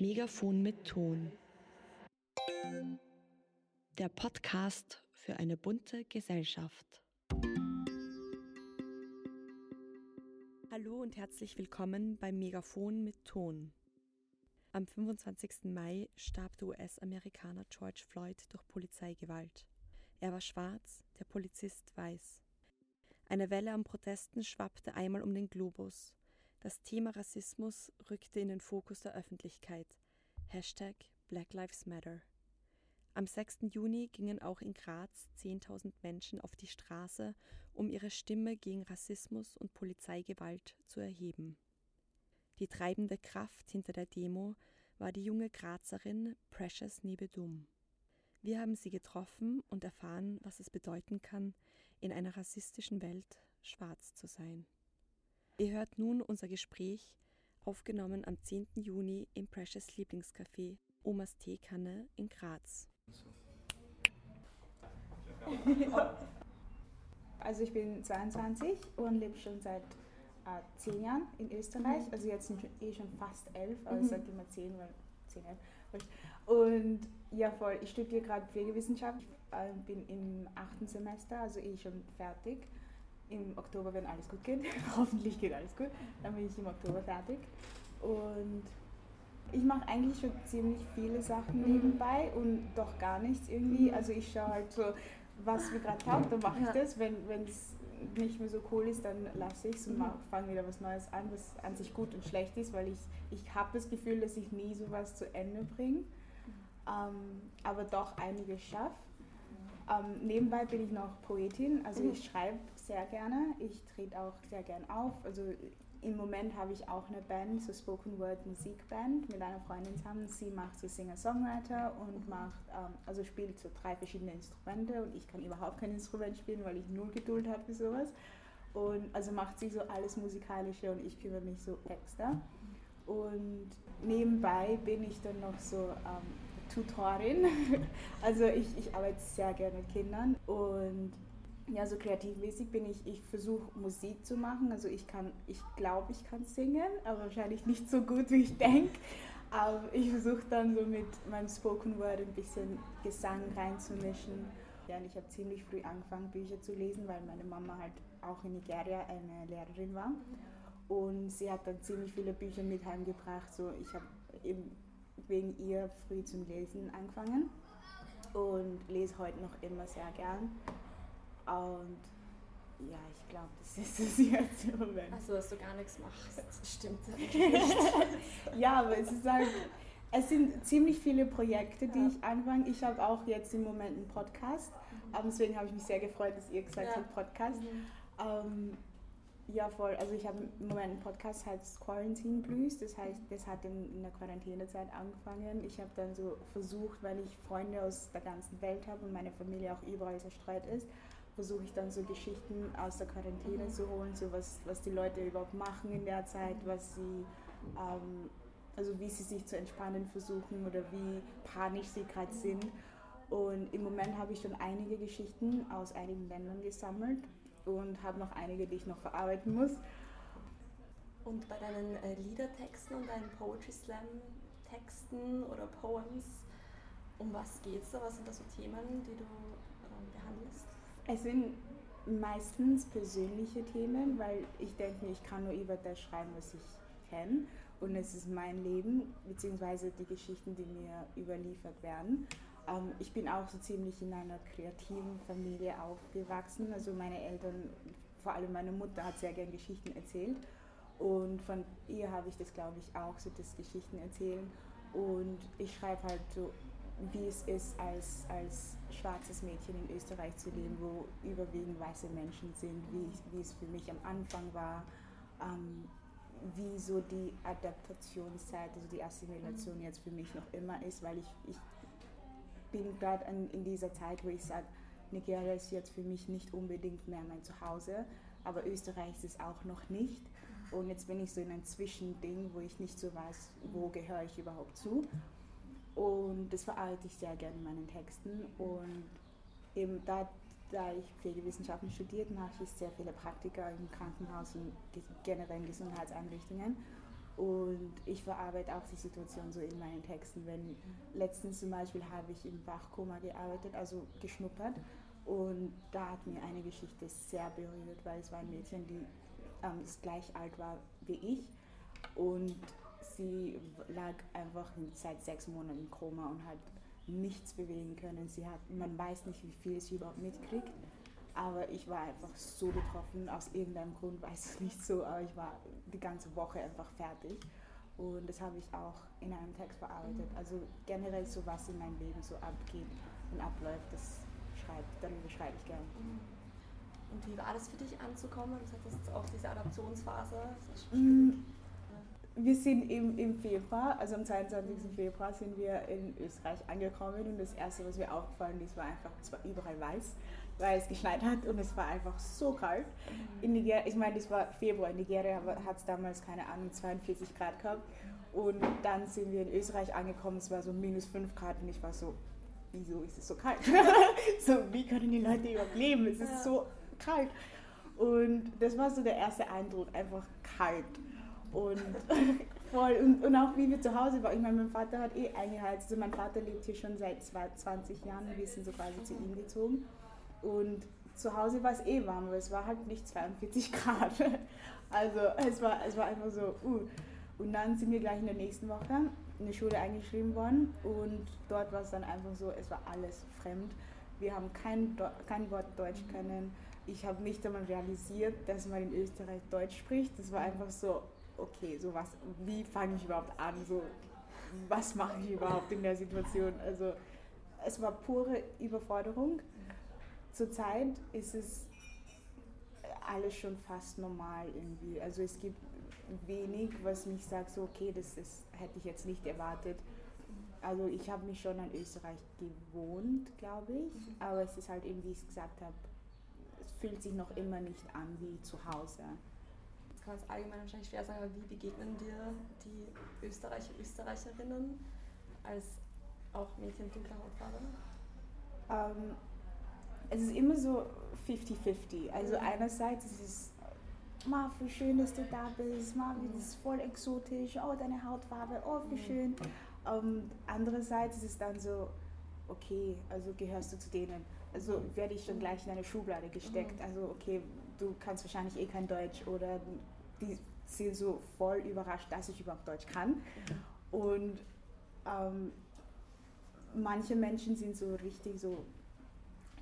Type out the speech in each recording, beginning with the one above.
Megafon mit Ton. Der Podcast für eine bunte Gesellschaft. Hallo und herzlich willkommen beim Megafon mit Ton. Am 25. Mai starb der US-Amerikaner George Floyd durch Polizeigewalt. Er war schwarz, der Polizist weiß. Eine Welle an Protesten schwappte einmal um den Globus. Das Thema Rassismus rückte in den Fokus der Öffentlichkeit. Hashtag Black Lives Matter. Am 6. Juni gingen auch in Graz 10.000 Menschen auf die Straße, um ihre Stimme gegen Rassismus und Polizeigewalt zu erheben. Die treibende Kraft hinter der Demo war die junge Grazerin Precious Nibedum. Wir haben sie getroffen und erfahren, was es bedeuten kann, in einer rassistischen Welt schwarz zu sein. Ihr hört nun unser Gespräch, aufgenommen am 10. Juni im Precious Lieblingscafé Omas Teekanne in Graz. Also ich bin 22 und lebe schon seit äh, zehn Jahren in Österreich. Also jetzt sind eh schon fast elf, aber ich sage immer zehn, weil zehn, elf. Und ja, voll. Ich studiere gerade Pflegewissenschaft, äh, bin im achten Semester, also eh schon fertig im Oktober, wenn alles gut geht. Hoffentlich geht alles gut. Dann bin ich im Oktober fertig. Und ich mache eigentlich schon ziemlich viele Sachen nebenbei und doch gar nichts irgendwie. Also ich schaue halt so, was mir gerade taugt, dann mache ich das. Wenn es nicht mehr so cool ist, dann lasse ich es und fange wieder was Neues an, was an sich gut und schlecht ist, weil ich, ich habe das Gefühl, dass ich nie sowas zu Ende bringe, ähm, aber doch einiges schaffe. Ähm, nebenbei bin ich noch Poetin, also ich schreibe sehr gerne, ich trete auch sehr gern auf. Also im Moment habe ich auch eine Band, so Spoken Word Musikband mit einer Freundin zusammen. Sie macht so Singer-Songwriter und macht, ähm, also spielt so drei verschiedene Instrumente und ich kann überhaupt kein Instrument spielen, weil ich null Geduld habe für sowas. Und also macht sie so alles Musikalische und ich kümmere mich so Texte. Und nebenbei bin ich dann noch so ähm, Tutorin. Also ich, ich arbeite sehr gerne mit Kindern und ja, so kreativmäßig bin ich, ich versuche Musik zu machen. Also ich kann, ich glaube, ich kann singen, aber wahrscheinlich nicht so gut, wie ich denke. Aber ich versuche dann so mit meinem Spoken Word ein bisschen Gesang reinzumischen. Ja, und ich habe ziemlich früh angefangen, Bücher zu lesen, weil meine Mama halt auch in Nigeria eine Lehrerin war. Und sie hat dann ziemlich viele Bücher mit heimgebracht. So, ich habe wegen ihr früh zum Lesen angefangen und lese heute noch immer sehr gern. Und ja, ich glaube, das ist es jetzt im Moment. Also, dass du gar nichts machst, stimmt ja, aber es ist halt, es sind ziemlich viele Projekte, die ja. ich anfange. Ich habe auch jetzt im Moment einen Podcast. Mhm. Deswegen habe ich mich sehr gefreut, dass ihr gesagt ja. habt, Podcast. Mhm. Ähm, ja, voll. Also ich habe im Moment einen Podcast, heißt Quarantine Blues. Das heißt, das hat in, in der Quarantänezeit angefangen. Ich habe dann so versucht, weil ich Freunde aus der ganzen Welt habe und meine Familie auch überall zerstreut ist, versuche ich dann so Geschichten aus der Quarantäne mhm. zu holen, so was, was die Leute überhaupt machen in der Zeit, was sie, ähm, also wie sie sich zu entspannen versuchen oder wie panisch sie gerade sind. Und im Moment habe ich schon einige Geschichten aus einigen Ländern gesammelt und habe noch einige, die ich noch verarbeiten muss. Und bei deinen äh, Liedertexten und deinen Poetry Slam Texten oder Poems, um was geht es da? Was sind da so Themen, die du ähm, behandelst? Es sind meistens persönliche Themen, weil ich denke, ich kann nur über das schreiben, was ich kenne. Und es ist mein Leben, beziehungsweise die Geschichten, die mir überliefert werden. Ähm, ich bin auch so ziemlich in einer kreativen Familie aufgewachsen. Also meine Eltern, vor allem meine Mutter, hat sehr gerne Geschichten erzählt. Und von ihr habe ich das, glaube ich, auch, so das Geschichten erzählen. Und ich schreibe halt so, wie es ist, als, als schwarzes Mädchen in Österreich zu leben, wo überwiegend weiße Menschen sind, wie, wie es für mich am Anfang war, ähm, wie so die Adaptationszeit, also die Assimilation jetzt für mich noch immer ist, weil ich, ich bin gerade in dieser Zeit, wo ich sage, Nigeria ist jetzt für mich nicht unbedingt mehr mein Zuhause, aber Österreich ist es auch noch nicht. Und jetzt bin ich so in einem Zwischending, wo ich nicht so weiß, wo gehöre ich überhaupt zu. Und das verarbeite ich sehr gerne in meinen Texten. Und eben da, da ich Pflegewissenschaften studiert, mache ich sehr viele Praktika im Krankenhaus und generell in Gesundheitseinrichtungen. Und ich verarbeite auch die Situation so in meinen Texten. Wenn letztens zum Beispiel habe ich im Wachkoma gearbeitet, also geschnuppert. Und da hat mir eine Geschichte sehr berührt, weil es war ein Mädchen, die ähm, gleich alt war wie ich. Und sie lag einfach seit sechs Monaten im Koma und hat nichts bewegen können. Sie hat, man weiß nicht, wie viel sie überhaupt mitkriegt. Aber ich war einfach so betroffen, aus irgendeinem Grund weiß ich nicht so, aber ich war die ganze Woche einfach fertig. Und das habe ich auch in einem Text verarbeitet. Also generell so, was in meinem Leben so abgeht und abläuft, das schreibe, darüber schreibe ich gerne. Und wie war das für dich anzukommen? Das hattest auch diese Adaptionsphase. Mhm. Wir sind im, im Februar, also am 22. Februar sind wir in Österreich angekommen und das erste, was mir aufgefallen ist, war einfach, es war überall weiß weil es geschneit hat und es war einfach so kalt. In Nigeria, ich meine, es war Februar, in Nigeria hat es damals, keine Ahnung, 42 Grad gehabt. Und dann sind wir in Österreich angekommen, es war so minus 5 Grad und ich war so, wieso ist es so kalt? so, wie können die Leute überhaupt leben? Es ist ja. so kalt. Und das war so der erste Eindruck, einfach kalt. Und voll. Und, und auch wie wir zu Hause waren. Ich meine, mein Vater hat eh eingeheizt. Also mein Vater lebt hier schon seit 20 Jahren. Wir sind so quasi zu ihm gezogen. Und zu Hause war es eh warm, aber es war halt nicht 42 Grad. Also es war, es war einfach so, uh. Und dann sind wir gleich in der nächsten Woche in die Schule eingeschrieben worden und dort war es dann einfach so, es war alles fremd. Wir haben kein, kein Wort Deutsch können. Ich habe nicht einmal realisiert, dass man in Österreich Deutsch spricht. Das war einfach so, okay, so was, wie fange ich überhaupt an? So, was mache ich überhaupt in der Situation? Also es war pure Überforderung zurzeit ist es alles schon fast normal irgendwie. Also es gibt wenig, was mich sagt, so okay, das ist, hätte ich jetzt nicht erwartet. Also ich habe mich schon an Österreich gewohnt, glaube ich, mhm. aber es ist halt eben, wie ich es gesagt habe, es fühlt sich noch immer nicht an wie zu Hause. Kann man es allgemein wahrscheinlich schwer sagen, aber wie begegnen dir die Österreicher, Österreicherinnen als auch Mädchen dunkler Hautfarbe? Ähm, es ist immer so 50-50. Also mhm. einerseits ist es, Ma, wie schön, dass du da bist, Ma, wie das ist voll exotisch, oh, deine Hautfarbe, oh, wie mhm. schön. Um, andererseits ist es dann so, okay, also gehörst du zu denen. Also mhm. werde ich schon gleich in eine Schublade gesteckt. Also okay, du kannst wahrscheinlich eh kein Deutsch oder die sind so voll überrascht, dass ich überhaupt Deutsch kann. Und ähm, manche Menschen sind so richtig so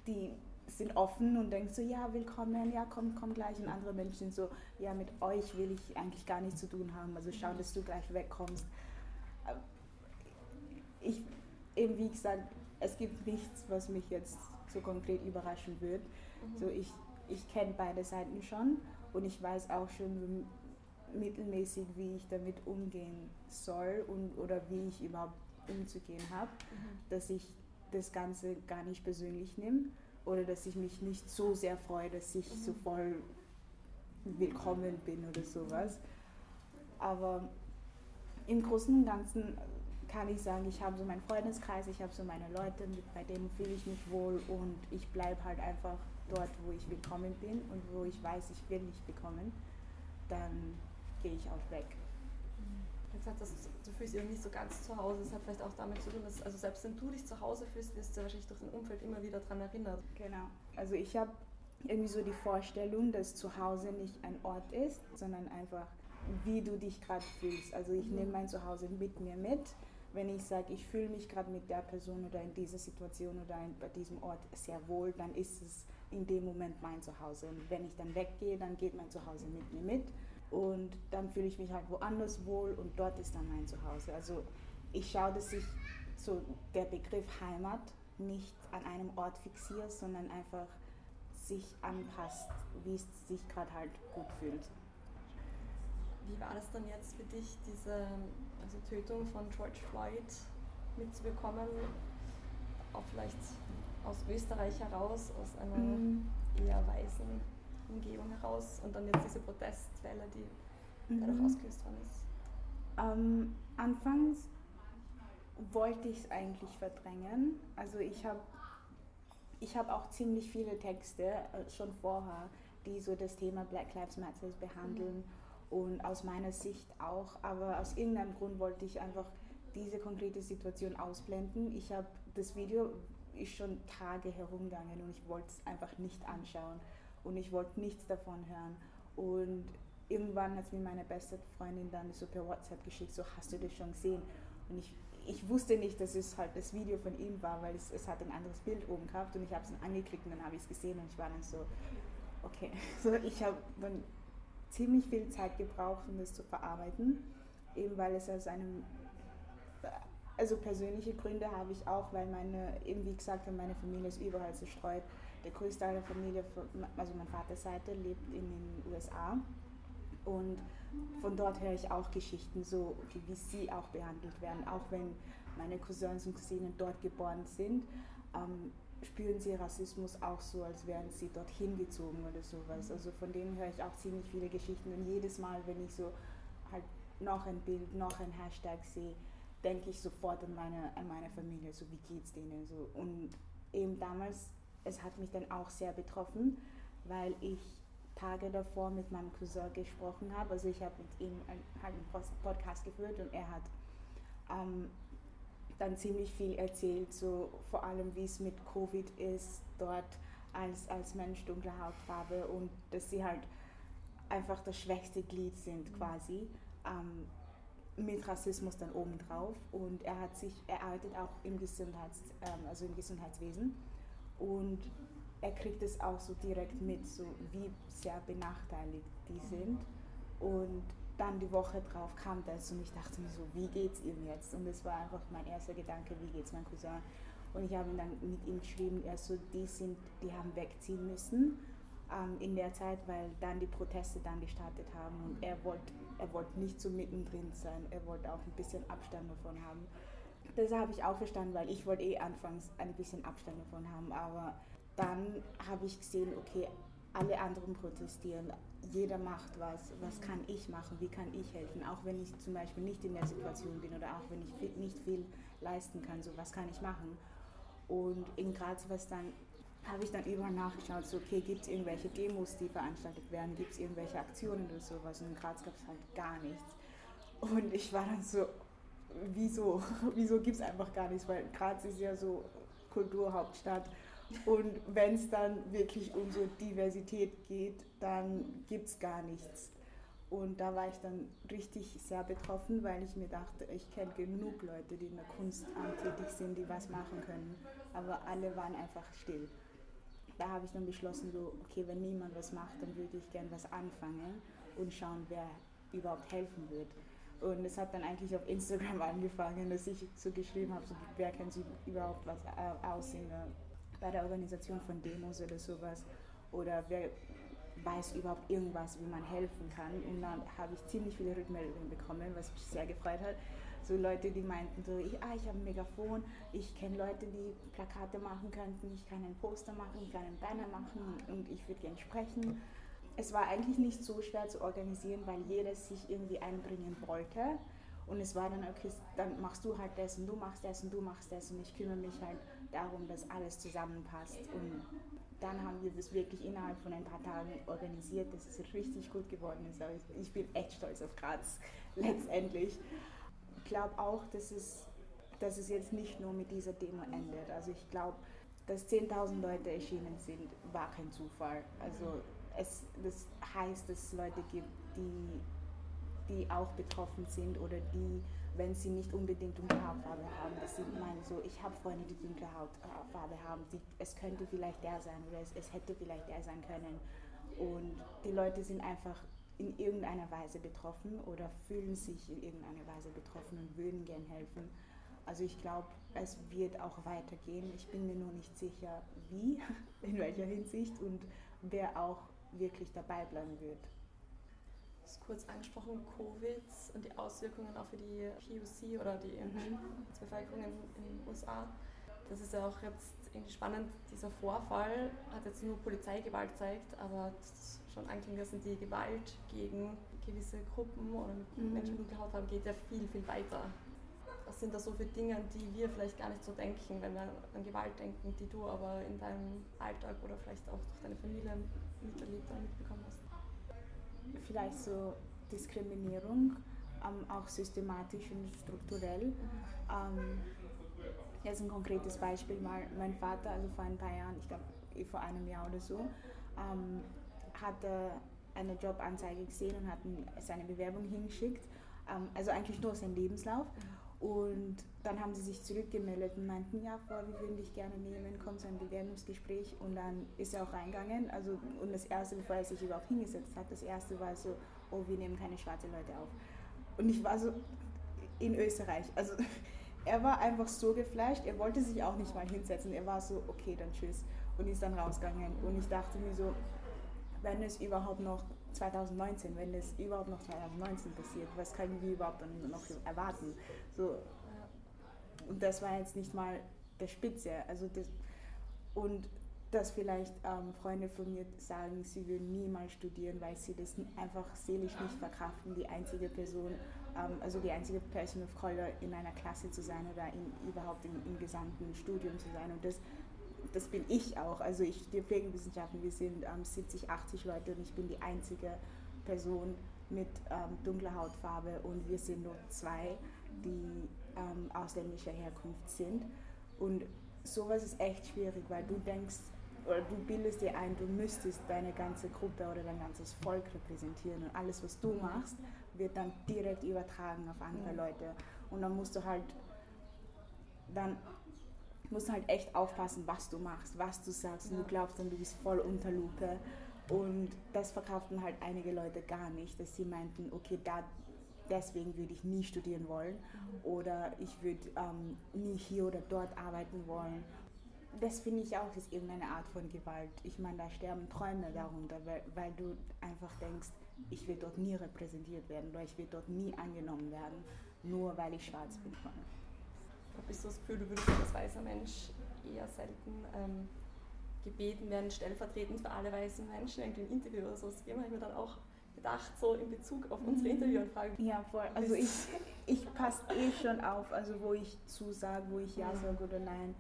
die sind offen und denken so, ja, willkommen, ja, komm, komm gleich. Und andere Menschen sind so, ja, mit euch will ich eigentlich gar nichts zu tun haben. Also schau, dass du gleich wegkommst. Äh, ich, eben wie gesagt, es gibt nichts, was mich jetzt so konkret überraschen wird. Mhm. So ich, ich kenne beide Seiten schon und ich weiß auch schon so mittelmäßig, wie ich damit umgehen soll und oder wie ich überhaupt umzugehen habe, mhm. dass ich das Ganze gar nicht persönlich nehme oder dass ich mich nicht so sehr freue, dass ich so mhm. voll willkommen bin oder sowas. Aber im Großen und Ganzen kann ich sagen, ich habe so meinen Freundeskreis, ich habe so meine Leute, bei denen fühle ich mich wohl und ich bleibe halt einfach dort, wo ich willkommen bin und wo ich weiß, ich will nicht bekommen, dann gehe ich auch weg gesagt hast, du fühlst dich nicht so ganz zu Hause. Das hat vielleicht auch damit zu tun, dass also selbst wenn du dich zu Hause fühlst, wirst du wahrscheinlich durch dein Umfeld immer wieder daran erinnert. Genau. Also ich habe irgendwie so die Vorstellung, dass zu Hause nicht ein Ort ist, sondern einfach, wie du dich gerade fühlst. Also ich mhm. nehme mein Zuhause mit mir mit. Wenn ich sage, ich fühle mich gerade mit der Person oder in dieser Situation oder in, bei diesem Ort sehr wohl, dann ist es in dem Moment mein Zuhause. Und wenn ich dann weggehe, dann geht mein Zuhause mit mir mit. Und dann fühle ich mich halt woanders wohl und dort ist dann mein Zuhause. Also ich schaue, dass ich so der Begriff Heimat nicht an einem Ort fixiert, sondern einfach sich anpasst, wie es sich gerade halt gut fühlt. Wie war das dann jetzt für dich, diese also Tötung von George Floyd mitzubekommen? Auch vielleicht aus Österreich heraus, aus einer mhm. eher weißen Umgebung heraus und dann jetzt diese Protestwelle, die mhm. dadurch ausgelöst worden ist? Ähm, anfangs wollte ich es eigentlich verdrängen. Also ich habe ich hab auch ziemlich viele Texte äh, schon vorher, die so das Thema Black Lives Matter behandeln. und aus meiner Sicht auch, aber aus irgendeinem Grund wollte ich einfach diese konkrete Situation ausblenden. Ich habe das Video ist schon Tage herumgegangen und ich wollte es einfach nicht anschauen. Und ich wollte nichts davon hören. Und irgendwann hat mir meine beste Freundin dann so per WhatsApp geschickt, so hast du das schon gesehen? Und ich, ich wusste nicht, dass es halt das Video von ihm war, weil es, es hat ein anderes Bild oben gehabt und ich habe es dann angeklickt und dann habe ich es gesehen und ich war dann so, okay, so ich habe dann ziemlich viel Zeit gebraucht, um das zu verarbeiten, eben weil es aus einem, also persönliche Gründe habe ich auch, weil meine, eben wie gesagt, meine Familie ist überall zerstreut. Der größte Teil der Familie, also meine Vaterseite, lebt in den USA und von dort höre ich auch Geschichten, so wie sie auch behandelt werden, auch wenn meine Cousins und Cousinen dort geboren sind. Ähm, spüren sie Rassismus auch so, als wären sie dorthin gezogen oder sowas. Also von denen höre ich auch ziemlich viele Geschichten und jedes Mal, wenn ich so halt noch ein Bild, noch ein Hashtag sehe, denke ich sofort an meine, an meine Familie, so wie geht's denen so. Und eben damals, es hat mich dann auch sehr betroffen, weil ich Tage davor mit meinem Cousin gesprochen habe. Also ich habe mit ihm halt einen Podcast geführt und er hat ähm, dann ziemlich viel erzählt, so vor allem wie es mit Covid ist dort als, als Mensch dunkler Hautfarbe und dass sie halt einfach das schwächste Glied sind quasi. Ähm, mit Rassismus dann obendrauf und er hat sich, er arbeitet auch im, Gesundheits, ähm, also im Gesundheitswesen und er kriegt es auch so direkt mit, so wie sehr benachteiligt die sind und dann die Woche drauf kam das und ich dachte mir so, wie geht's ihm jetzt? Und das war einfach mein erster Gedanke, wie geht's meinem Cousin? Und ich habe dann mit ihm geschrieben, er so, die sind, die haben wegziehen müssen ähm, in der Zeit, weil dann die Proteste dann gestartet haben und er wollte er wollt nicht so mittendrin sein, er wollte auch ein bisschen Abstand davon haben. Das habe ich auch verstanden, weil ich wollte eh anfangs ein bisschen Abstand davon haben, aber dann habe ich gesehen, okay, alle anderen protestieren, jeder macht was, was kann ich machen, wie kann ich helfen, auch wenn ich zum Beispiel nicht in der Situation bin oder auch wenn ich nicht viel leisten kann, so was kann ich machen. Und in Graz was dann habe ich dann überall nachgeschaut, so okay, gibt es irgendwelche Demos, die veranstaltet werden, gibt es irgendwelche Aktionen oder sowas und in Graz gab es halt gar nichts. Und ich war dann so, wieso, wieso gibt es einfach gar nichts, weil Graz ist ja so Kulturhauptstadt und wenn es dann wirklich um so Diversität geht, dann gibt es gar nichts. Und da war ich dann richtig sehr betroffen, weil ich mir dachte, ich kenne genug Leute, die in der Kunst tätig sind, die was machen können. Aber alle waren einfach still. Da habe ich dann beschlossen, so, okay, wenn niemand was macht, dann würde ich gern was anfangen und schauen, wer überhaupt helfen wird. Und es hat dann eigentlich auf Instagram angefangen, dass ich so geschrieben habe, so, wer kennt sich überhaupt was aus in der bei der Organisation von Demos oder sowas oder wer weiß überhaupt irgendwas, wie man helfen kann. Und dann habe ich ziemlich viele Rückmeldungen bekommen, was mich sehr gefreut hat. So Leute, die meinten so, ich, ah, ich habe ein Megafon, ich kenne Leute, die Plakate machen könnten, ich kann ein Poster machen, ich kann einen Banner machen und ich würde gerne sprechen. Es war eigentlich nicht so schwer zu organisieren, weil jeder sich irgendwie einbringen wollte. Und es war dann, okay, dann machst du halt das und du machst das und du machst das und ich kümmere mich halt darum, dass alles zusammenpasst. Und dann haben wir das wirklich innerhalb von ein paar Tagen organisiert, dass es richtig gut geworden ist. Aber ich bin echt stolz auf Graz, letztendlich. Ich glaube auch, dass es, dass es jetzt nicht nur mit dieser Demo endet. Also ich glaube, dass 10.000 Leute erschienen sind, war kein Zufall. Also es, das heißt, dass es Leute gibt, die die auch betroffen sind oder die, wenn sie nicht unbedingt dunkle Hautfarbe haben, dass sie meinen so, ich habe Freunde, die dunkle Hautfarbe haben, die, es könnte vielleicht der sein oder es, es hätte vielleicht der sein können. Und die Leute sind einfach in irgendeiner Weise betroffen oder fühlen sich in irgendeiner Weise betroffen und würden gern helfen. Also ich glaube, es wird auch weitergehen. Ich bin mir nur nicht sicher, wie, in welcher Hinsicht und wer auch wirklich dabei bleiben wird hast kurz angesprochen, Covid und die Auswirkungen auch für die PUC oder die mhm. Bevölkerung in, in den USA. Das ist ja auch jetzt irgendwie spannend. Dieser Vorfall hat jetzt nur Polizeigewalt gezeigt, aber schon anklingt, dass die Gewalt gegen gewisse Gruppen oder mhm. Menschen mit Hautfarbe geht ja viel, viel weiter. Was sind da so für Dinge, die wir vielleicht gar nicht so denken, wenn wir an Gewalt denken, die du aber in deinem Alltag oder vielleicht auch durch deine Familie miterlebt oder mitbekommen hast? vielleicht so Diskriminierung, ähm, auch systematisch und strukturell. Ähm, jetzt ein konkretes Beispiel mal, mein Vater, also vor ein paar Jahren, ich glaube vor einem Jahr oder so, ähm, hatte eine Jobanzeige gesehen und hat seine Bewerbung hingeschickt. Ähm, also eigentlich nur sein Lebenslauf. Und dann haben sie sich zurückgemeldet und meinten, ja, Frau, wir würden dich gerne nehmen, komm zu einem Bewerbungsgespräch. Und dann ist er auch reingegangen. Also, und das Erste, bevor er sich überhaupt hingesetzt hat, das Erste war so, oh, wir nehmen keine schwarzen Leute auf. Und ich war so in Österreich. Also er war einfach so geflasht, er wollte sich auch nicht mal hinsetzen. Er war so, okay, dann tschüss. Und ist dann rausgegangen. Und ich dachte mir so, wenn es überhaupt noch 2019, wenn es überhaupt noch 2019 passiert, was können wir überhaupt dann noch erwarten? So, und das war jetzt nicht mal der Spitze. Also das, und dass vielleicht ähm, Freunde von mir sagen, sie würden niemals studieren, weil sie das einfach seelisch nicht verkraften, die einzige Person, ähm, also die einzige Person of Color in einer Klasse zu sein oder in, überhaupt im, im gesamten Studium zu sein. Und das das bin ich auch. Also ich studiere Pflegewissenschaften, wir sind ähm, 70, 80 Leute und ich bin die einzige Person mit ähm, dunkler Hautfarbe und wir sind nur zwei, die ähm, ausländischer Herkunft sind. Und sowas ist echt schwierig, weil du denkst, oder du bildest dir ein, du müsstest deine ganze Gruppe oder dein ganzes Volk repräsentieren und alles, was du machst, wird dann direkt übertragen auf andere Leute. Und dann musst du halt dann musst halt echt aufpassen, was du machst, was du sagst. Und du glaubst dann, du bist voll unter Lupe. Und das verkauften halt einige Leute gar nicht, dass sie meinten, okay, da, deswegen würde ich nie studieren wollen oder ich würde ähm, nie hier oder dort arbeiten wollen. Das finde ich auch ist irgendeine Art von Gewalt. Ich meine, da sterben Träume darunter, weil, weil du einfach denkst, ich will dort nie repräsentiert werden oder ich will dort nie angenommen werden, nur weil ich schwarz bin habe ich so das Gefühl, du würdest als weißer Mensch eher selten ähm, gebeten werden, stellvertretend für alle weißen Menschen irgendwie ein Interview oder so zu geben, habe ich mir dann auch gedacht, so in Bezug auf unsere mhm. Interviewanfrage. Ja, voll. Also ich, ich passe eh schon auf, also wo ich zusage, wo ich Ja sage oder Nein.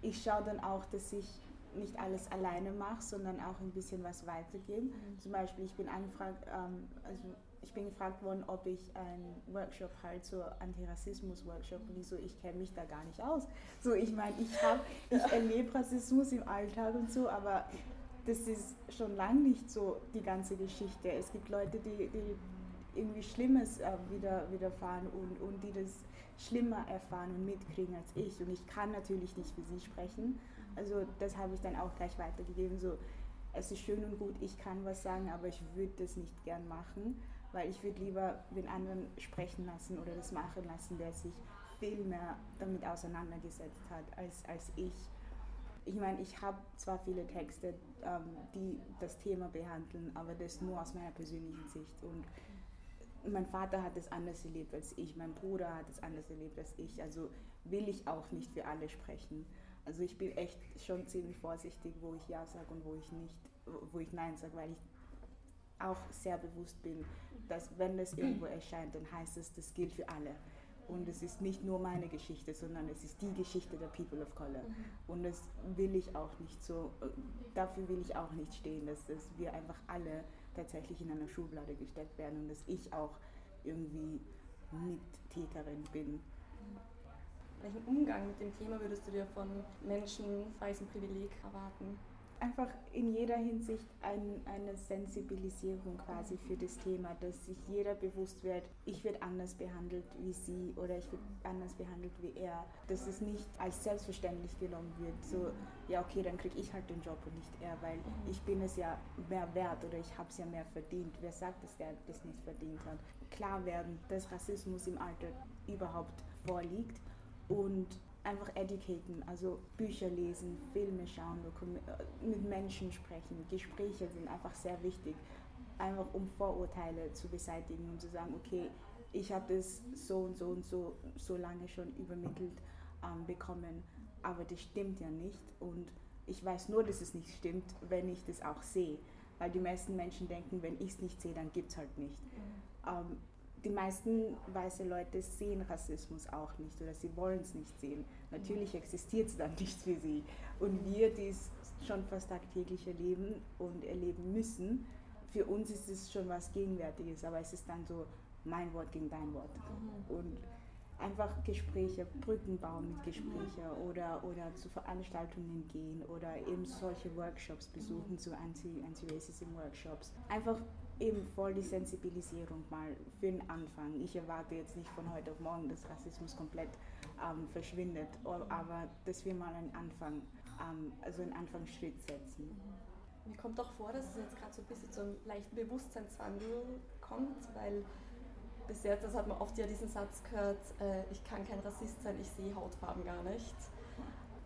Ich schaue dann auch, dass ich nicht alles alleine mache, sondern auch ein bisschen was weitergebe. Mhm. Zum Beispiel, ich bin angefragt, ähm, also ich bin gefragt worden, ob ich einen Workshop halt so Antirassismus-Workshop und so, ich kenne mich da gar nicht aus. So, ich meine, ich habe, ich erlebe Rassismus im Alltag und so, aber das ist schon lange nicht so die ganze Geschichte. Es gibt Leute, die, die irgendwie Schlimmes äh, wieder, widerfahren und, und die das schlimmer erfahren und mitkriegen als ich. Und ich kann natürlich nicht für sie sprechen. Also das habe ich dann auch gleich weitergegeben. So, es ist schön und gut, ich kann was sagen, aber ich würde das nicht gern machen weil ich würde lieber den anderen sprechen lassen oder das machen lassen, der sich viel mehr damit auseinandergesetzt hat als, als ich. Ich meine, ich habe zwar viele Texte, ähm, die das Thema behandeln, aber das nur aus meiner persönlichen Sicht. Und mein Vater hat es anders erlebt als ich, mein Bruder hat es anders erlebt als ich. Also will ich auch nicht für alle sprechen. Also ich bin echt schon ziemlich vorsichtig, wo ich Ja sage und wo ich nicht, wo ich Nein sage, weil ich auch sehr bewusst bin, dass wenn es irgendwo erscheint, dann heißt es, das gilt für alle. Und es ist nicht nur meine Geschichte, sondern es ist die Geschichte der People of Color. Mhm. Und das will ich auch nicht so, dafür will ich auch nicht stehen, dass, dass wir einfach alle tatsächlich in einer Schublade gesteckt werden und dass ich auch irgendwie Mittäterin bin. Welchen Umgang mit dem Thema würdest du dir von Menschen weißen Privileg erwarten? Einfach in jeder Hinsicht ein, eine Sensibilisierung quasi für das Thema, dass sich jeder bewusst wird, ich werde anders behandelt wie sie oder ich werde anders behandelt wie er. Dass es nicht als selbstverständlich genommen wird, so, ja okay, dann kriege ich halt den Job und nicht er, weil ich bin es ja mehr wert oder ich habe es ja mehr verdient. Wer sagt, dass der das nicht verdient hat? Klar werden, dass Rassismus im Alter überhaupt vorliegt und einfach educaten, also Bücher lesen, Filme schauen, äh, mit Menschen sprechen. Gespräche sind einfach sehr wichtig, einfach um Vorurteile zu beseitigen und zu sagen, okay, ich habe das so und so und so so lange schon übermittelt ähm, bekommen, aber das stimmt ja nicht und ich weiß nur, dass es nicht stimmt, wenn ich das auch sehe, weil die meisten Menschen denken, wenn ich es nicht sehe, dann gibt es halt nicht. Mhm. Ähm, die meisten weiße Leute sehen Rassismus auch nicht oder sie wollen es nicht sehen. Natürlich existiert es dann nicht für sie. Und wir, die es schon fast tagtäglich erleben und erleben müssen, für uns ist es schon was Gegenwärtiges, aber es ist dann so mein Wort gegen dein Wort. Mhm. Und einfach Gespräche, Brücken bauen mit Gesprächen oder, oder zu Veranstaltungen gehen oder eben solche Workshops besuchen, so Anti-Racism-Workshops. Einfach eben voll die Sensibilisierung mal für den Anfang. Ich erwarte jetzt nicht von heute auf morgen, dass Rassismus komplett ähm, verschwindet, aber dass wir mal einen Anfang, ähm, also einen Anfangsschritt setzen. Mir kommt auch vor, dass es jetzt gerade so ein bisschen zu einem leichten Bewusstseinswandel kommt, weil bis jetzt, das hat man oft ja diesen Satz gehört, äh, ich kann kein Rassist sein, ich sehe Hautfarben gar nicht.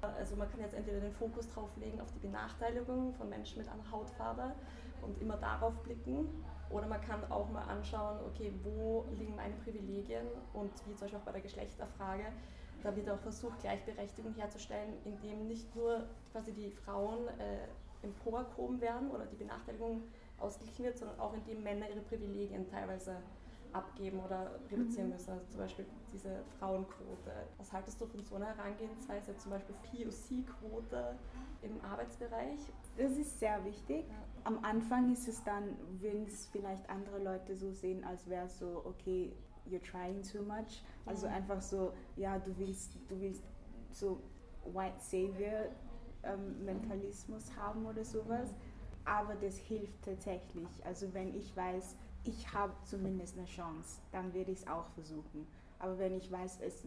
Also man kann jetzt entweder den Fokus drauf legen auf die Benachteiligung von Menschen mit einer Hautfarbe und immer darauf blicken, oder man kann auch mal anschauen, okay, wo liegen meine Privilegien und wie zum Beispiel auch bei der Geschlechterfrage, da wird auch versucht, Gleichberechtigung herzustellen, indem nicht nur quasi die Frauen äh, emporgehoben werden oder die Benachteiligung ausgeglichen wird, sondern auch indem Männer ihre Privilegien teilweise abgeben oder reduzieren mhm. müssen. Also zum Beispiel diese Frauenquote. Was haltest du von so einer Herangehensweise, zum Beispiel POC-Quote im Arbeitsbereich? Das ist sehr wichtig. Am Anfang ist es dann, wenn es vielleicht andere Leute so sehen, als wäre es so, okay, you're trying too much. Also einfach so, ja, du willst, du willst so White Savior ähm, Mentalismus haben oder sowas. Aber das hilft tatsächlich. Also wenn ich weiß, ich habe zumindest eine Chance, dann werde ich es auch versuchen. Aber wenn ich weiß, es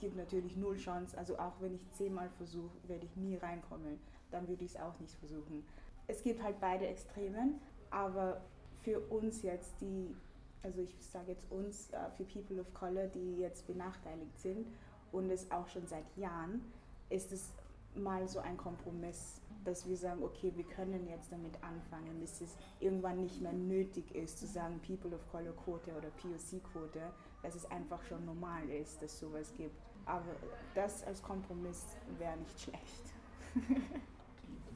gibt natürlich null Chance, also auch wenn ich zehnmal versuche, werde ich nie reinkommen, dann würde ich es auch nicht versuchen. Es gibt halt beide Extremen, aber für uns jetzt, die, also ich sage jetzt uns, äh, für People of Color, die jetzt benachteiligt sind und es auch schon seit Jahren, ist es mal so ein Kompromiss dass wir sagen, okay, wir können jetzt damit anfangen, bis es irgendwann nicht mehr nötig ist zu sagen People of Color Quote oder POC Quote, dass es einfach schon normal ist, dass sowas gibt. Aber das als Kompromiss wäre nicht schlecht.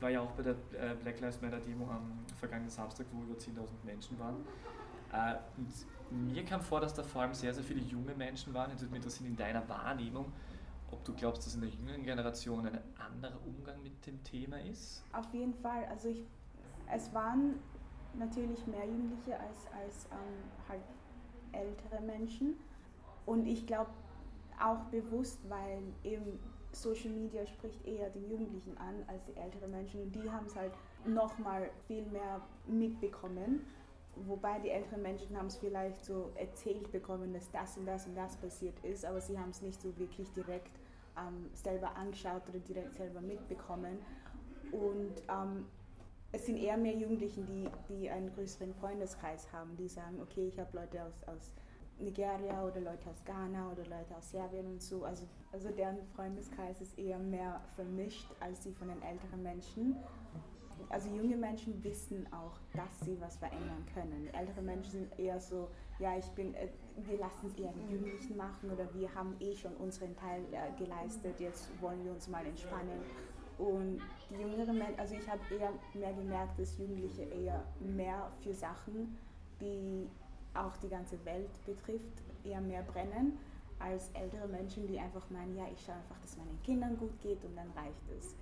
war ja auch bei der äh, Black Lives Matter Demo am vergangenen Samstag, wo über 10.000 Menschen waren. Äh, und mir kam vor, dass da vor allem sehr, sehr viele junge Menschen waren. Jetzt würde mich interessieren, in deiner Wahrnehmung, ob du glaubst, dass in der jüngeren Generation ein anderer Umgang mit dem Thema ist? Auf jeden Fall. Also ich, es waren natürlich mehr Jugendliche als, als ähm, halt ältere Menschen. Und ich glaube auch bewusst, weil eben Social Media spricht eher die Jugendlichen an als die älteren Menschen. Und die haben es halt nochmal viel mehr mitbekommen. Wobei die älteren Menschen haben es vielleicht so erzählt bekommen, dass das und das und das passiert ist, aber sie haben es nicht so wirklich direkt ähm, selber angeschaut oder direkt selber mitbekommen. Und ähm, es sind eher mehr Jugendliche, die, die einen größeren Freundeskreis haben, die sagen, okay, ich habe Leute aus, aus Nigeria oder Leute aus Ghana oder Leute aus Serbien und so. Also, also deren Freundeskreis ist eher mehr vermischt als die von den älteren Menschen also junge Menschen wissen auch, dass sie was verändern können. Ältere Menschen sind eher so, ja, ich bin, äh, wir lassen es eher die Jugendlichen machen oder wir haben eh schon unseren Teil äh, geleistet, jetzt wollen wir uns mal entspannen. Und die jüngeren Menschen, also ich habe eher mehr gemerkt, dass Jugendliche eher mehr für Sachen, die auch die ganze Welt betrifft, eher mehr brennen als ältere Menschen, die einfach meinen, ja, ich schaue einfach, dass es meinen Kindern gut geht und dann reicht es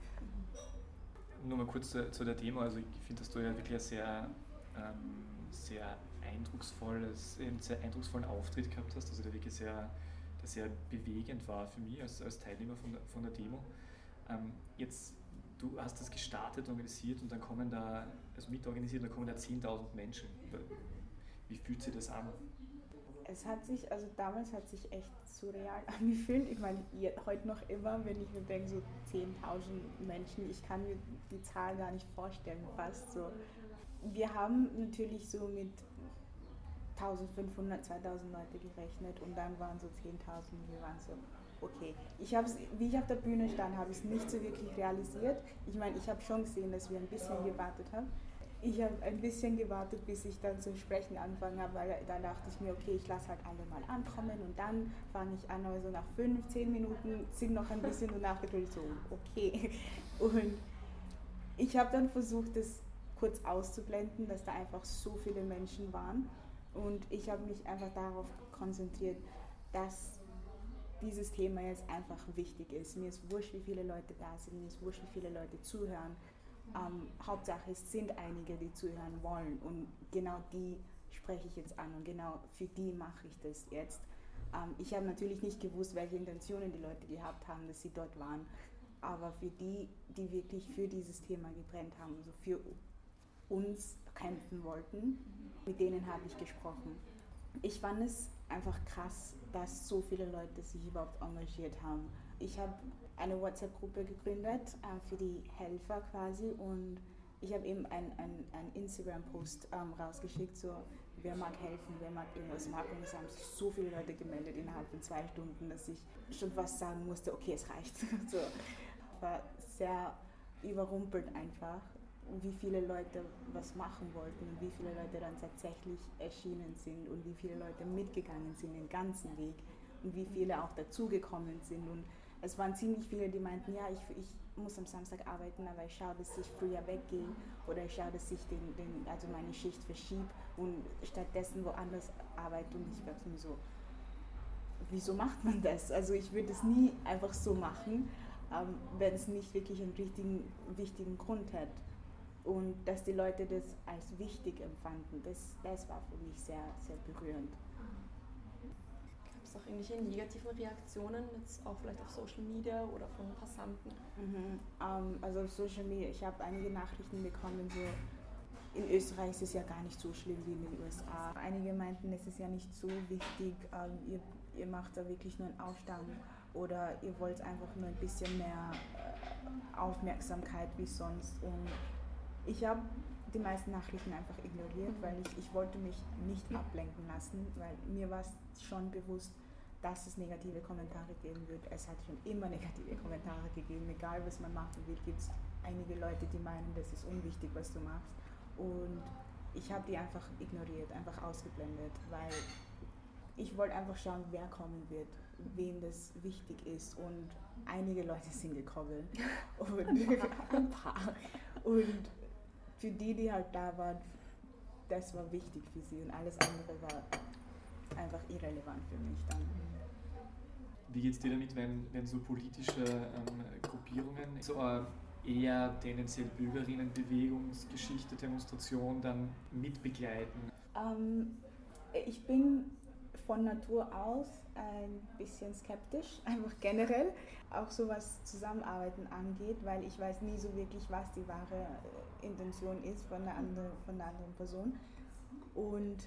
nur mal kurz zu, zu der Demo. Also ich finde, dass du ja wirklich sehr, ähm, sehr eindrucksvolles, einen sehr eindrucksvollen Auftritt gehabt hast, also der wirklich sehr, der sehr bewegend war für mich als, als Teilnehmer von der, von der Demo. Ähm, jetzt, du hast das gestartet, organisiert und dann kommen da, also mitorganisiert, dann kommen da 10.000 Menschen. Wie fühlt sich das an? es hat sich, also damals hat sich echt surreal angefühlt. Ich meine, heute noch immer, wenn ich mir denke, so 10.000 Menschen, ich kann mir die Zahl gar nicht vorstellen, fast so. Wir haben natürlich so mit 1500, 2000 Leute gerechnet und dann waren so 10.000, wir waren so, okay. Ich hab's, wie ich auf der Bühne stand, habe ich es nicht so wirklich realisiert. Ich meine, ich habe schon gesehen, dass wir ein bisschen gewartet haben ich habe ein bisschen gewartet, bis ich dann zu sprechen angefangen habe, weil da dachte ich mir, okay, ich lasse halt alle mal ankommen und dann fange ich an, also nach fünf, zehn Minuten sind noch ein bisschen und nachgedrückt so, okay. Und ich habe dann versucht, das kurz auszublenden, dass da einfach so viele Menschen waren und ich habe mich einfach darauf konzentriert, dass dieses Thema jetzt einfach wichtig ist. Mir ist wurscht, wie viele Leute da sind, mir ist wurscht, wie viele Leute zuhören Ähm, Hauptsache, es sind einige, die zuhören wollen und genau die spreche ich jetzt an und genau für die mache ich das jetzt. Ähm, ich habe natürlich nicht gewusst, welche Intentionen die Leute gehabt haben, dass sie dort waren, aber für die, die wirklich für dieses Thema gebrennt haben, also für uns kämpfen wollten, mit denen habe ich gesprochen. Ich fand es einfach krass, dass so viele Leute sich überhaupt engagiert haben. Ich habe eine WhatsApp-Gruppe gegründet äh, für die Helfer quasi und ich habe eben einen ein Instagram-Post ähm, rausgeschickt, so wer mag helfen, wer mag irgendwas machen. Und es haben sich so viele Leute gemeldet innerhalb von zwei Stunden, dass ich schon fast sagen musste, okay, es reicht. so, war sehr überrumpelt einfach, wie viele Leute was machen wollten und wie viele Leute dann tatsächlich erschienen sind und wie viele Leute mitgegangen sind den ganzen Weg und wie viele auch dazugekommen sind. Und es waren ziemlich viele, die meinten, ja, ich, ich muss am Samstag arbeiten, aber ich schaue, dass ich früher weggehe oder ich schaue, dass ich den, den, also meine Schicht verschiebe und stattdessen woanders arbeite. Und ich dachte mir so, wieso macht man das? Also ich würde es nie einfach so machen, ähm, wenn es nicht wirklich einen richtigen, wichtigen Grund hat. Und dass die Leute das als wichtig empfanden, das, das war für mich sehr, sehr berührend es auch irgendwelche negativen Reaktionen, jetzt auch vielleicht auf Social Media oder von Passanten? Mhm. Ähm, also auf Social Media, ich habe einige Nachrichten bekommen, so in Österreich ist es ja gar nicht so schlimm wie in den USA. Einige meinten, es ist ja nicht so wichtig, ähm, ihr, ihr macht da wirklich nur einen Aufstand oder ihr wollt einfach nur ein bisschen mehr äh, Aufmerksamkeit wie sonst. Und ich habe die meisten Nachrichten einfach ignoriert, weil ich, ich wollte mich nicht ablenken lassen, weil mir war es schon bewusst, dass es negative Kommentare geben wird. Es hat schon immer negative Kommentare gegeben, egal was man machen will, gibt es einige Leute, die meinen, das ist unwichtig, was du machst. Und ich habe die einfach ignoriert, einfach ausgeblendet, weil ich wollte einfach schauen, wer kommen wird, wem das wichtig ist. Und einige Leute sind gekommen. Und ein paar. Und für die, die halt da waren, das war wichtig für sie und alles andere war einfach irrelevant für mich dann. Wie geht es dir damit, wenn, wenn so politische ähm, Gruppierungen so äh, eher tendenziell Bürgerinnenbewegungsgeschichte, Demonstration dann mitbegleiten? Ähm, ich bin von Natur aus ein bisschen skeptisch, einfach generell, auch so was Zusammenarbeiten angeht, weil ich weiß nie so wirklich, was die wahre Intention ist von der anderen, von der anderen Person. Und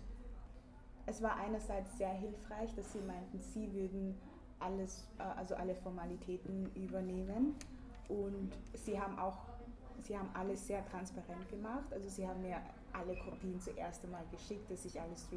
es war einerseits sehr hilfreich, dass sie meinten, sie würden alles, äh, also alle Formalitäten übernehmen und sie haben auch, sie haben alles sehr transparent gemacht. Also sie haben mir alle Kopien zuerst einmal geschickt, dass ich alles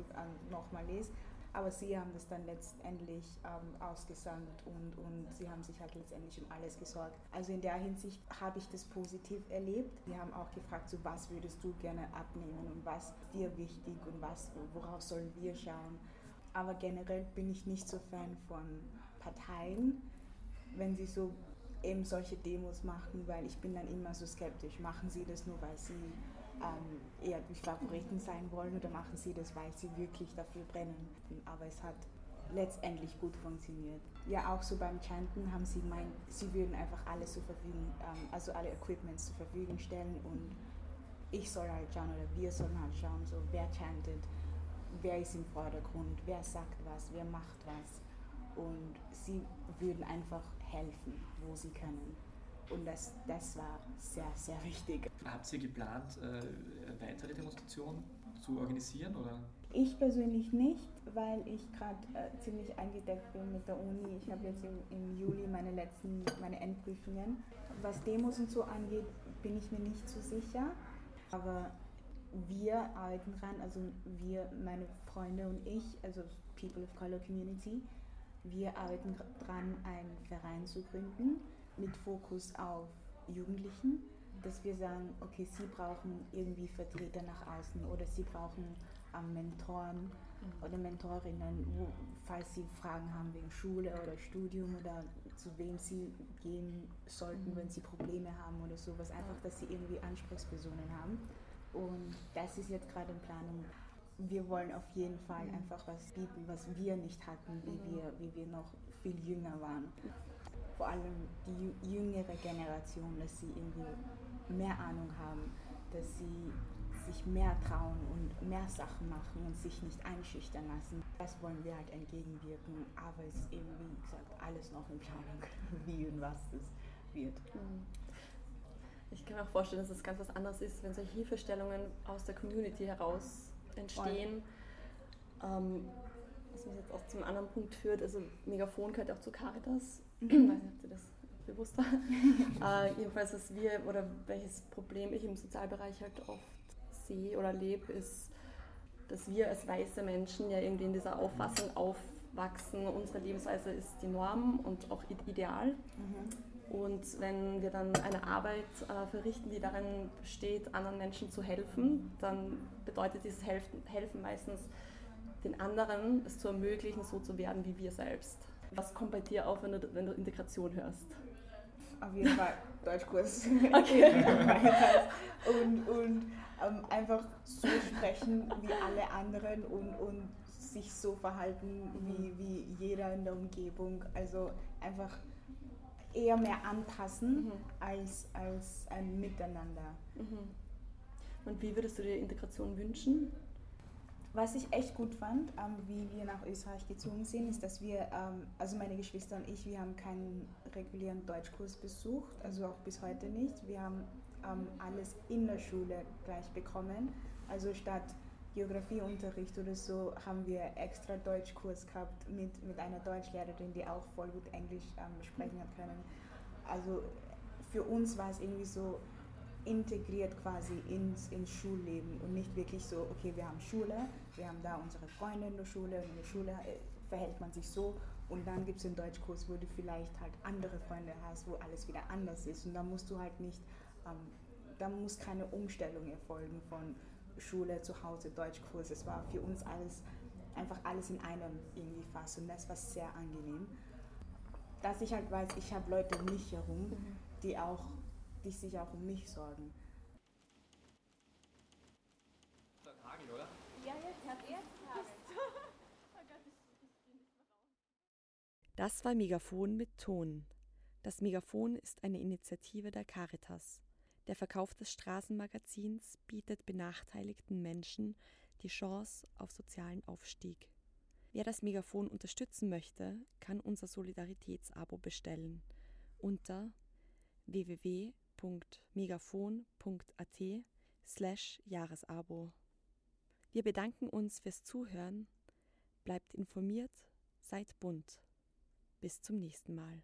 nochmal lese aber sie haben das dann letztendlich ähm, ausgesandt und, und sie haben sich halt letztendlich um alles gesorgt. Also in der Hinsicht habe ich das positiv erlebt. Die haben auch gefragt, so was würdest du gerne abnehmen und was dir wichtig und was, worauf sollen wir schauen. Aber generell bin ich nicht so Fan von Parteien, wenn sie so eben solche Demos machen, weil ich bin dann immer so skeptisch. Machen sie das nur, weil sie ähm, eher die Favoriten sein wollen oder machen sie das, weil sie wirklich dafür brennen. Aber es hat letztendlich gut funktioniert. Ja, auch so beim Chanten haben sie gemeint, sie würden einfach alles zur Verfügung, ähm, also alle Equipments zur Verfügung stellen und ich soll halt schauen oder wir sollen halt schauen, so wer chantet, wer ist im Vordergrund, wer sagt was, wer macht was und sie würden einfach helfen, wo sie können. Und das, das war sehr, sehr wichtig. Habt ihr geplant, äh, weitere Demonstrationen zu organisieren? Oder? Ich persönlich nicht, weil ich gerade äh, ziemlich eingedeckt bin mit der Uni. Ich habe jetzt im, im, Juli meine letzten, meine Endprüfungen. Was Demos und so angeht, bin ich mir nicht so sicher. Aber wir arbeiten dran, also wir, meine Freunde und ich, also People of Color Community, wir arbeiten dran, einen Verein zu gründen mit Fokus auf Jugendlichen, dass wir sagen, okay, sie brauchen irgendwie Vertreter nach außen oder sie brauchen ähm, Mentoren mhm. oder Mentorinnen, wo, falls sie Fragen haben wegen Schule oder Studium oder zu wem sie gehen sollten, mhm. wenn sie Probleme haben oder sowas. Einfach, dass sie irgendwie Ansprechpersonen haben. Und das ist jetzt gerade in Planung. Wir wollen auf jeden Fall mhm. einfach was bieten, was wir nicht hatten, wie wir, wie wir noch viel jünger waren vor allem die jüngere Generation, dass sie irgendwie mehr Ahnung haben, dass sie sich mehr trauen und mehr Sachen machen und sich nicht einschüchtern lassen. Das wollen wir halt entgegenwirken, aber es ist eben, wie gesagt, alles noch in Planung, wie und was das wird. Mhm. Ich kann mir auch vorstellen, dass es ganz was anderes ist, wenn solche Hilfestellungen aus der Community heraus entstehen. Ähm, was mich jetzt auch zum anderen Punkt führt, also Megafon gehört auch zu Caritas. Ich weiß nicht, ob Sie das bewusster. äh, jedenfalls, was wir oder welches Problem ich im Sozialbereich halt oft sehe oder lebe, ist, dass wir als weiße Menschen ja irgendwie in dieser Auffassung aufwachsen, unsere Lebensweise ist die Norm und auch ideal. Mhm. Und wenn wir dann eine Arbeit äh, verrichten, die darin besteht, anderen Menschen zu helfen, dann bedeutet dieses Helfen, Helfen meistens, den anderen es zu ermöglichen, so zu werden wie wir selbst. Was kommt bei dir auf, wenn du, wenn du Integration hörst? Auf jeden Fall Deutschkurs. Okay. und und ähm, einfach so sprechen wie alle anderen und, und sich so verhalten wie, wie jeder in der Umgebung. Also einfach eher mehr anpassen mhm. als, als ein Miteinander. Mhm. Und wie würdest du dir Integration wünschen? Was ich echt gut fand, ähm, wie wir nach Österreich gezogen sind, ist, dass wir, ähm, also meine Geschwister und ich, wir haben keinen regulären Deutschkurs besucht, also auch bis heute nicht. Wir haben ähm, alles in der Schule gleich bekommen. Also statt Geografieunterricht oder so haben wir extra Deutschkurs gehabt mit, mit einer Deutschlehrerin, die auch voll gut Englisch ähm, sprechen hat können. Also für uns war es irgendwie so integriert quasi ins, ins Schulleben und nicht wirklich so, okay, wir haben Schule, wir haben da unsere Freunde in der Schule und in der Schule äh, verhält man sich so und dann gibt es einen Deutschkurs, wo du vielleicht halt andere Freunde hast, wo alles wieder anders ist und da musst du halt nicht, ähm, da muss keine Umstellung erfolgen von Schule, zu Hause, Deutschkurs. Es war für uns alles, einfach alles in einem irgendwie fast und das war sehr angenehm. Dass ich halt weiß, ich habe Leute um mich herum, mhm. die auch, die sich auch um mich sorgen. Hagel, oder? Ja, jetzt hat er Das war Megafon mit Ton. Das Megafon ist eine Initiative der Caritas. Der Verkauf des Straßenmagazins bietet benachteiligten Menschen die Chance auf sozialen Aufstieg. Wer das Megafon unterstützen möchte, kann unser Solidaritätsabo bestellen unter www.megafon.at slash Jahresabo. Wir bedanken uns fürs Zuhören, bleibt informiert, seid bunt. Bis zum nächsten Mal.